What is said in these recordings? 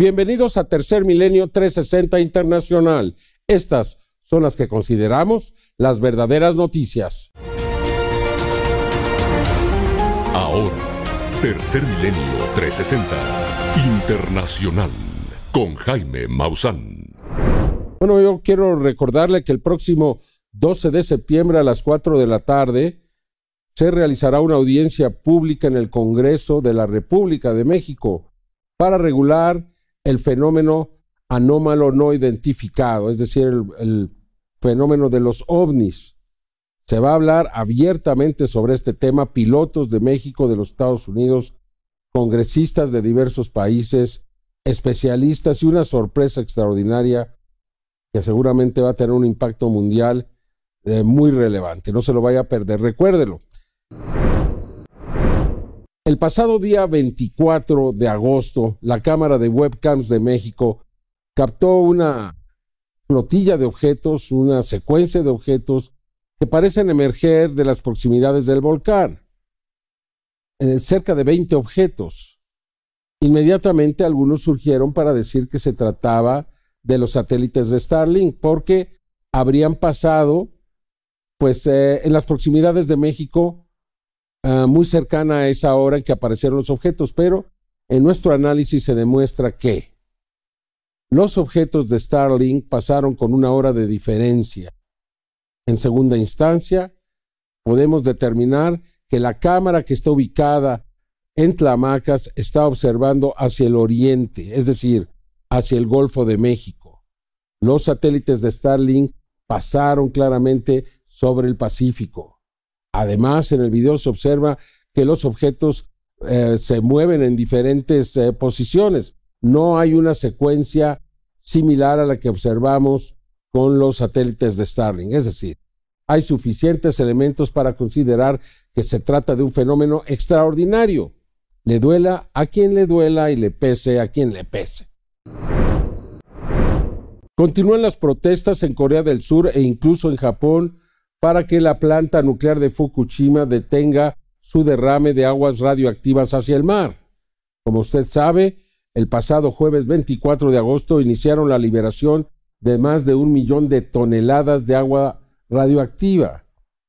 Bienvenidos a Tercer Milenio 360 Internacional. Estas son las que consideramos las verdaderas noticias. Ahora, Tercer Milenio 360 Internacional con Jaime Maussan. Bueno, yo quiero recordarle que el próximo 12 de septiembre a las 4 de la tarde se realizará una audiencia pública en el Congreso de la República de México para regular el fenómeno anómalo no identificado, es decir, el, fenómeno de los ovnis. Se va a hablar abiertamente sobre este tema, pilotos de México, de los Estados Unidos, congresistas de diversos países, especialistas y una sorpresa extraordinaria que seguramente va a tener un impacto mundial eh, muy relevante. No se lo vaya a perder, recuérdelo. El pasado día 24 de agosto, la Cámara de Webcams de México captó una flotilla de objetos, una secuencia de objetos que parecen emerger de las proximidades del volcán. Eh, cerca de 20 objetos. Inmediatamente algunos surgieron para decir que se trataba de los satélites de Starlink, porque habrían pasado, pues, eh, en las proximidades de México Ah, muy cercana a esa hora en que aparecieron los objetos, pero en nuestro análisis se demuestra que los objetos de Starlink pasaron con una hora de diferencia. En segunda instancia, podemos determinar que la cámara que está ubicada en Tlamacas está observando hacia el oriente, es decir, hacia el Golfo de México. Los satélites de Starlink pasaron claramente sobre el Pacífico. Además, en el video se observa que los objetos eh, se mueven en diferentes eh, posiciones. No hay una secuencia similar a la que observamos con los satélites de Starlink. Es decir, hay suficientes elementos para considerar que se trata de un fenómeno extraordinario. Le duela a quien le duela y le pese a quien le pese. Continúan las protestas en Corea del Sur e incluso en Japón para que la planta nuclear de Fukushima detenga su derrame de aguas radioactivas hacia el mar. Como usted sabe, el pasado jueves 24 de agosto iniciaron la liberación de más de un millón de toneladas de agua radioactiva.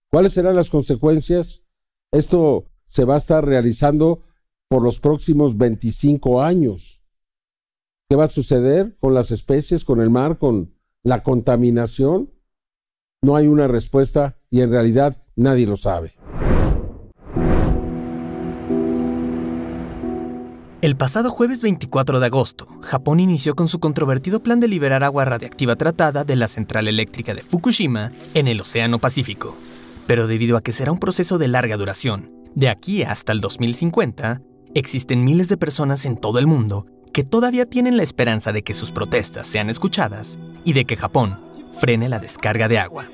¿Cuáles serán las consecuencias? Esto se va a estar realizando por los próximos 25 años. ¿Qué va a suceder con las especies, con el mar, con la contaminación? No hay una respuesta y en realidad nadie lo sabe. El pasado jueves 24 de agosto, Japón inició con su controvertido plan de liberar agua radiactiva tratada de la central eléctrica de Fukushima en el Océano Pacífico. Pero debido a que será un proceso de larga duración, de aquí hasta el 2050, existen miles de personas en todo el mundo que todavía tienen la esperanza de que sus protestas sean escuchadas y de que Japón frene la descarga de agua.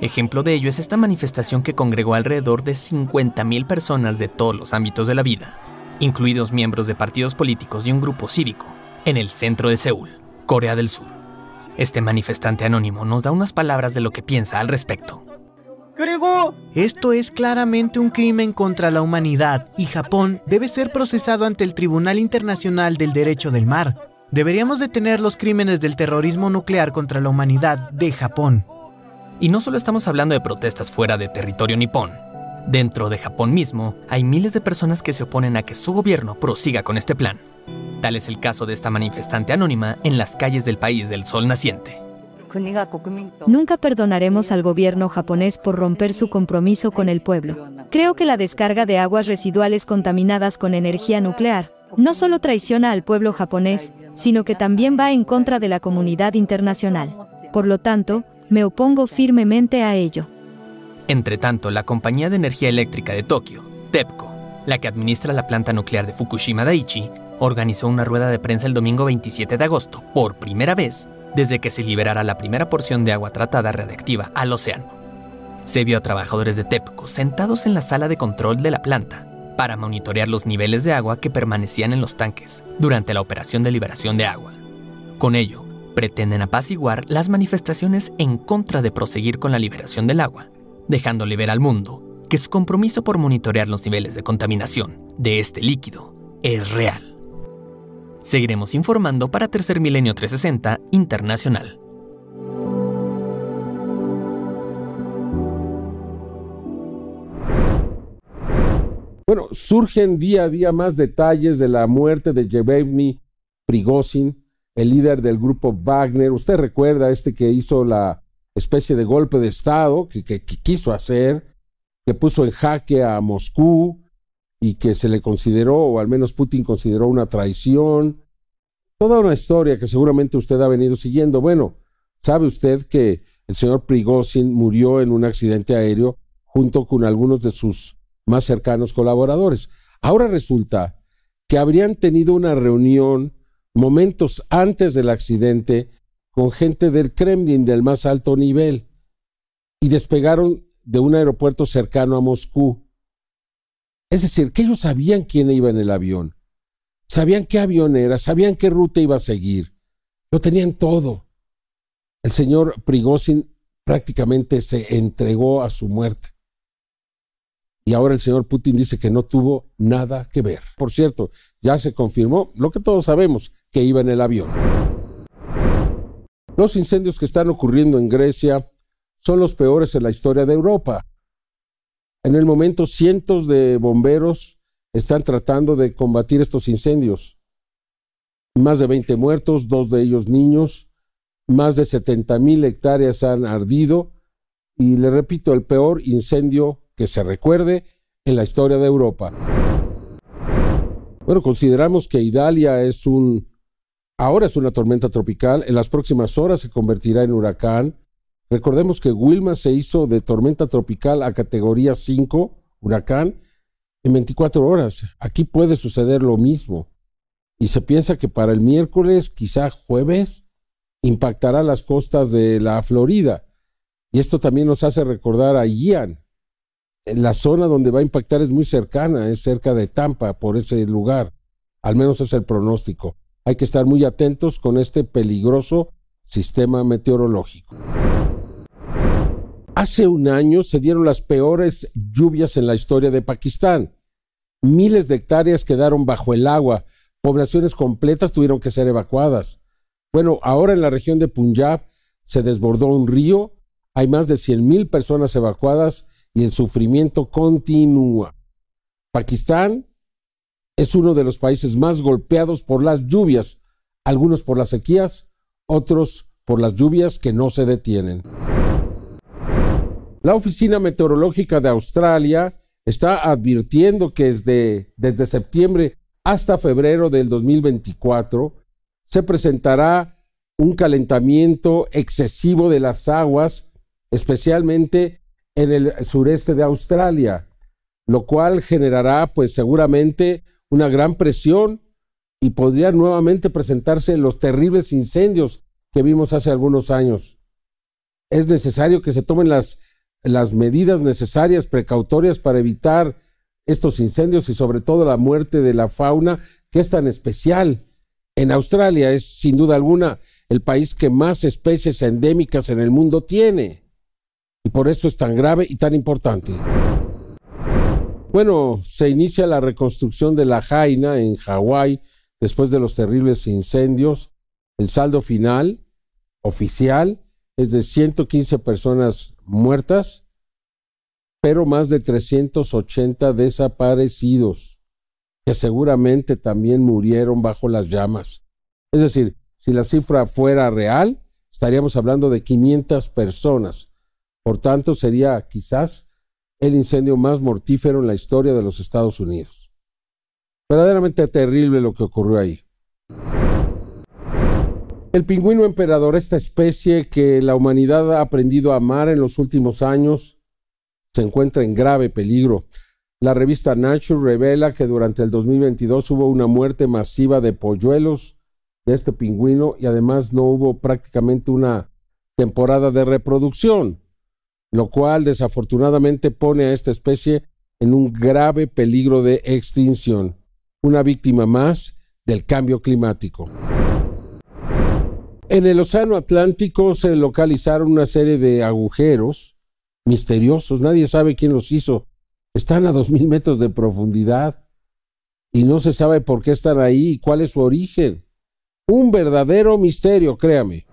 Ejemplo de ello es esta manifestación que congregó alrededor de 50.000 personas de todos los ámbitos de la vida, incluidos miembros de partidos políticos y un grupo cívico, en el centro de Seúl, Corea del Sur. Este manifestante anónimo nos da unas palabras de lo que piensa al respecto. Esto es claramente un crimen contra la humanidad y Japón debe ser procesado ante el Tribunal Internacional del Derecho del Mar Deberíamos detener los crímenes del terrorismo nuclear contra la humanidad de Japón. Y no solo estamos hablando de protestas fuera de territorio nipón. Dentro de Japón mismo, hay miles de personas que se oponen a que su gobierno prosiga con este plan. Tal es el caso de esta manifestante anónima en las calles del país del sol naciente. Nunca perdonaremos al gobierno japonés por romper su compromiso con el pueblo. Creo que la descarga de aguas residuales contaminadas con energía nuclear no solo traiciona al pueblo japonés, sino que también va en contra de la comunidad internacional. Por lo tanto, me opongo firmemente a ello. Entre tanto, la compañía de energía eléctrica de Tokio, TEPCO, la que administra la planta nuclear de Fukushima Daiichi, organizó una rueda de prensa el domingo 27 de agosto, por primera vez, desde que se liberara la primera porción de agua tratada radiactiva al océano. Se vio a trabajadores de TEPCO sentados en la sala de control de la planta, para monitorear los niveles de agua que permanecían en los tanques durante la operación de liberación de agua. Con ello, pretenden apaciguar las manifestaciones en contra de proseguir con la liberación del agua, dejándole ver al mundo que su compromiso por monitorear los niveles de contaminación de este líquido es real. Seguiremos informando para Tercer Milenio 360 Internacional. Bueno, surgen día a día más detalles de la muerte de Yevgeny Prigozhin, el líder del grupo Wagner. Usted recuerda este que hizo la especie de golpe de Estado que, quiso hacer, que puso en jaque a Moscú y que se le consideró, o al menos Putin consideró una traición. Toda una historia que seguramente usted ha venido siguiendo. Bueno, sabe usted que el señor Prigozhin murió en un accidente aéreo junto con algunos de sus más cercanos colaboradores. Ahora resulta que habrían tenido una reunión momentos antes del accidente con gente del Kremlin del más alto nivel y despegaron de un aeropuerto cercano a Moscú. Es decir, que ellos sabían quién iba en el avión, sabían qué avión era, sabían qué ruta iba a seguir, lo tenían todo. El señor Prigozhin prácticamente se entregó a su muerte. Y ahora el señor Putin dice que no tuvo nada que ver. Por cierto, ya se confirmó lo que todos sabemos, que iba en el avión. Los incendios que están ocurriendo en Grecia son los peores en la historia de Europa. En el momento, cientos de bomberos están tratando de combatir estos incendios. Más de 20 muertos, dos de ellos niños, más de 70 mil hectáreas han ardido y le repito, el peor incendio que se recuerde en la historia de Europa. Bueno, consideramos que Idalia es un, ahora es una tormenta tropical, en las próximas horas se convertirá en huracán. Recordemos que Wilma se hizo de tormenta tropical a categoría 5, huracán, en 24 horas. Aquí puede suceder lo mismo. Y se piensa que para el miércoles, quizá jueves, impactará las costas de la Florida. Y esto también nos hace recordar a Ian, la zona donde va a impactar es muy cercana, es cerca de Tampa, por ese lugar. Al menos es el pronóstico. Hay que estar muy atentos con este peligroso sistema meteorológico. Hace un año se dieron las peores lluvias en la historia de Pakistán. Miles de hectáreas quedaron bajo el agua, poblaciones completas tuvieron que ser evacuadas. Bueno, ahora en la región de Punjab se desbordó un río, hay más de 100.000 personas evacuadas y el sufrimiento continúa. Pakistán es uno de los países más golpeados por las lluvias, algunos por las sequías, otros por las lluvias que no se detienen. La Oficina Meteorológica de Australia está advirtiendo que desde, desde septiembre hasta febrero del 2024 se presentará un calentamiento excesivo de las aguas, especialmente en el sureste de Australia, lo cual generará pues seguramente una gran presión y podrían nuevamente presentarse los terribles incendios que vimos hace algunos años. Es necesario que se tomen las, las medidas necesarias, precautorias para evitar estos incendios y sobre todo la muerte de la fauna que es tan especial. En Australia es sin duda alguna el país que más especies endémicas en el mundo tiene. Y por eso es tan grave y tan importante. Bueno, se inicia la reconstrucción de la Jaina en Hawái después de los terribles incendios. El saldo final oficial es de 115 personas muertas, pero más de 380 desaparecidos, que seguramente también murieron bajo las llamas. Es decir, si la cifra fuera real, estaríamos hablando de 500 personas por tanto, sería quizás el incendio más mortífero en la historia de los Estados Unidos. Verdaderamente terrible lo que ocurrió ahí. El pingüino emperador, esta especie que la humanidad ha aprendido a amar en los últimos años, se encuentra en grave peligro. La revista Nature revela que durante el 2022 hubo una muerte masiva de polluelos de este pingüino y además no hubo prácticamente una temporada de reproducción lo cual desafortunadamente pone a esta especie en un grave peligro de extinción, una víctima más del cambio climático. En el Océano Atlántico se localizaron una serie de agujeros misteriosos, nadie sabe quién los hizo, están a dos mil metros de profundidad. y no se sabe por qué están ahí y cuál es su origen. Un verdadero misterio, créame.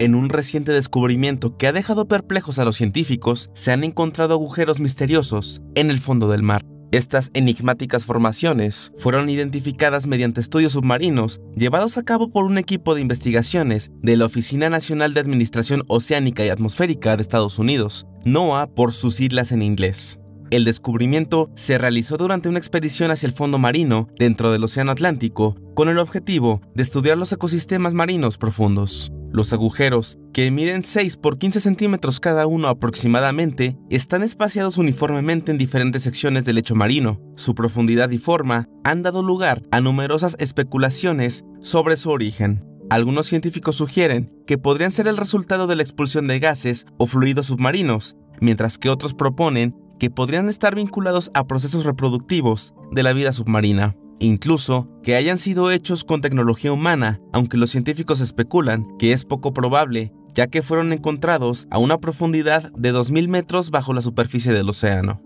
En un reciente descubrimiento que ha dejado perplejos a los científicos, se han encontrado agujeros misteriosos en el fondo del mar. Estas enigmáticas formaciones fueron identificadas mediante estudios submarinos llevados a cabo por un equipo de investigaciones de la Oficina Nacional de Administración Oceánica y Atmosférica de Estados Unidos, NOAA por sus siglas en inglés. El descubrimiento se realizó durante una expedición hacia el fondo marino dentro del Océano Atlántico con el objetivo de estudiar los ecosistemas marinos profundos. Los agujeros, que miden 6 por 15 centímetros cada uno aproximadamente, están espaciados uniformemente en diferentes secciones del lecho marino. Su profundidad y forma han dado lugar a numerosas especulaciones sobre su origen. Algunos científicos sugieren que podrían ser el resultado de la expulsión de gases o fluidos submarinos, mientras que otros proponen que podrían estar vinculados a procesos reproductivos de la vida submarina, incluso que hayan sido hechos con tecnología humana, aunque los científicos especulan que es poco probable, ya que fueron encontrados a una profundidad de 2.000 metros bajo la superficie del océano.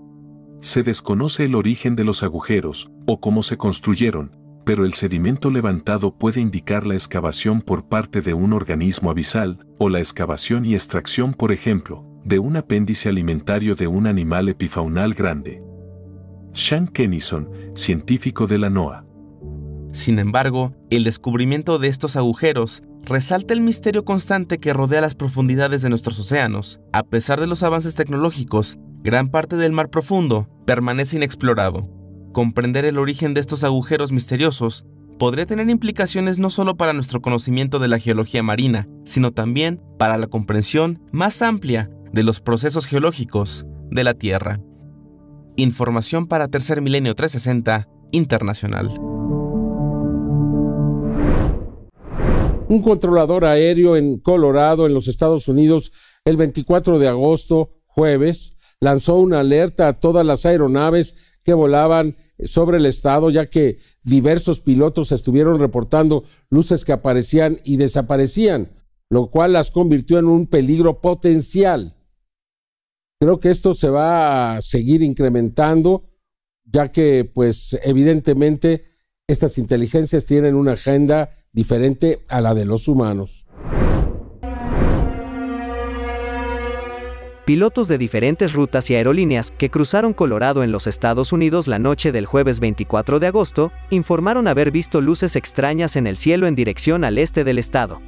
Se desconoce el origen de los agujeros o cómo se construyeron, pero el sedimento levantado puede indicar la excavación por parte de un organismo abisal o la excavación y extracción, por ejemplo, de un apéndice alimentario de un animal epifaunal grande. Sean Kennison, científico de la NOAA. Sin embargo, el descubrimiento de estos agujeros resalta el misterio constante que rodea las profundidades de nuestros océanos. A pesar de los avances tecnológicos, gran parte del mar profundo permanece inexplorado. Comprender el origen de estos agujeros misteriosos podría tener implicaciones no solo para nuestro conocimiento de la geología marina, sino también para la comprensión más amplia de los procesos geológicos de la Tierra. Información para Tercer Milenio 360 Internacional. Un controlador aéreo en Colorado, en los Estados Unidos, el 24 de agosto, jueves, lanzó una alerta a todas las aeronaves que volaban sobre el estado, ya que diversos pilotos estuvieron reportando luces que aparecían y desaparecían, lo cual las convirtió en un peligro potencial. Creo que esto se va a seguir incrementando, ya que, pues, evidentemente, estas inteligencias tienen una agenda diferente a la de los humanos. Pilotos de diferentes rutas y aerolíneas que cruzaron Colorado en los Estados Unidos la noche del jueves 24 de agosto informaron haber visto luces extrañas en el cielo en dirección al este del estado.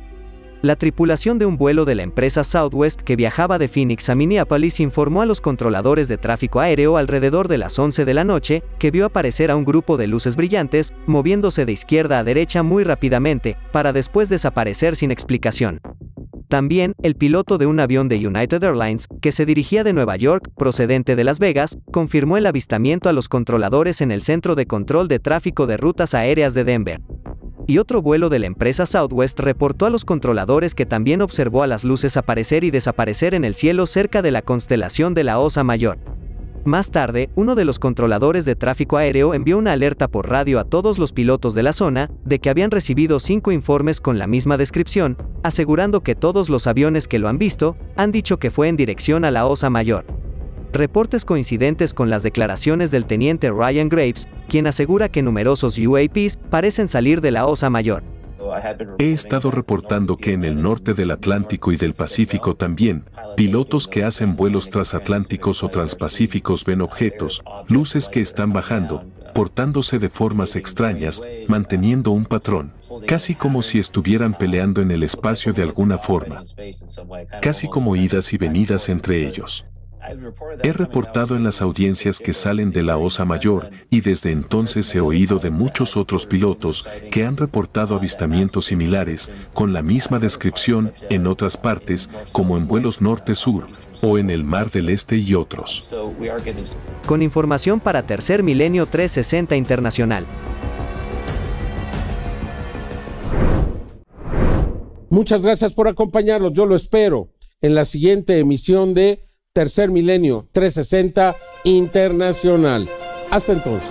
La tripulación de un vuelo de la empresa Southwest que viajaba de Phoenix a Minneapolis informó a los controladores de tráfico aéreo alrededor de las 11 de la noche que vio aparecer a un grupo de luces brillantes moviéndose de izquierda a derecha muy rápidamente, para después desaparecer sin explicación. También, el piloto de un avión de United Airlines, que se dirigía de Nueva York, procedente de Las Vegas, confirmó el avistamiento a los controladores en el Centro de Control de Tráfico de Rutas Aéreas de Denver y otro vuelo de la empresa Southwest reportó a los controladores que también observó a las luces aparecer y desaparecer en el cielo cerca de la constelación de la Osa Mayor. Más tarde, uno de los controladores de tráfico aéreo envió una alerta por radio a todos los pilotos de la zona de que habían recibido cinco informes con la misma descripción, asegurando que todos los aviones que lo han visto han dicho que fue en dirección a la Osa Mayor reportes coincidentes con las declaraciones del teniente Ryan Graves, quien asegura que numerosos UAPs parecen salir de la Osa Mayor. He estado reportando que en el norte del Atlántico y del Pacífico también, pilotos que hacen vuelos transatlánticos o transpacíficos ven objetos, luces que están bajando, portándose de formas extrañas, manteniendo un patrón, casi como si estuvieran peleando en el espacio de alguna forma, casi como idas y venidas entre ellos. He reportado en las audiencias que salen de la Osa Mayor y desde entonces he oído de muchos otros pilotos que han reportado avistamientos similares con la misma descripción en otras partes como en vuelos norte-sur o en el Mar del Este y otros. Con información para Tercer Milenio 360 Internacional. Muchas gracias por acompañarnos, yo lo espero en la siguiente emisión de Tercer Milenio 360 Internacional. Hasta entonces.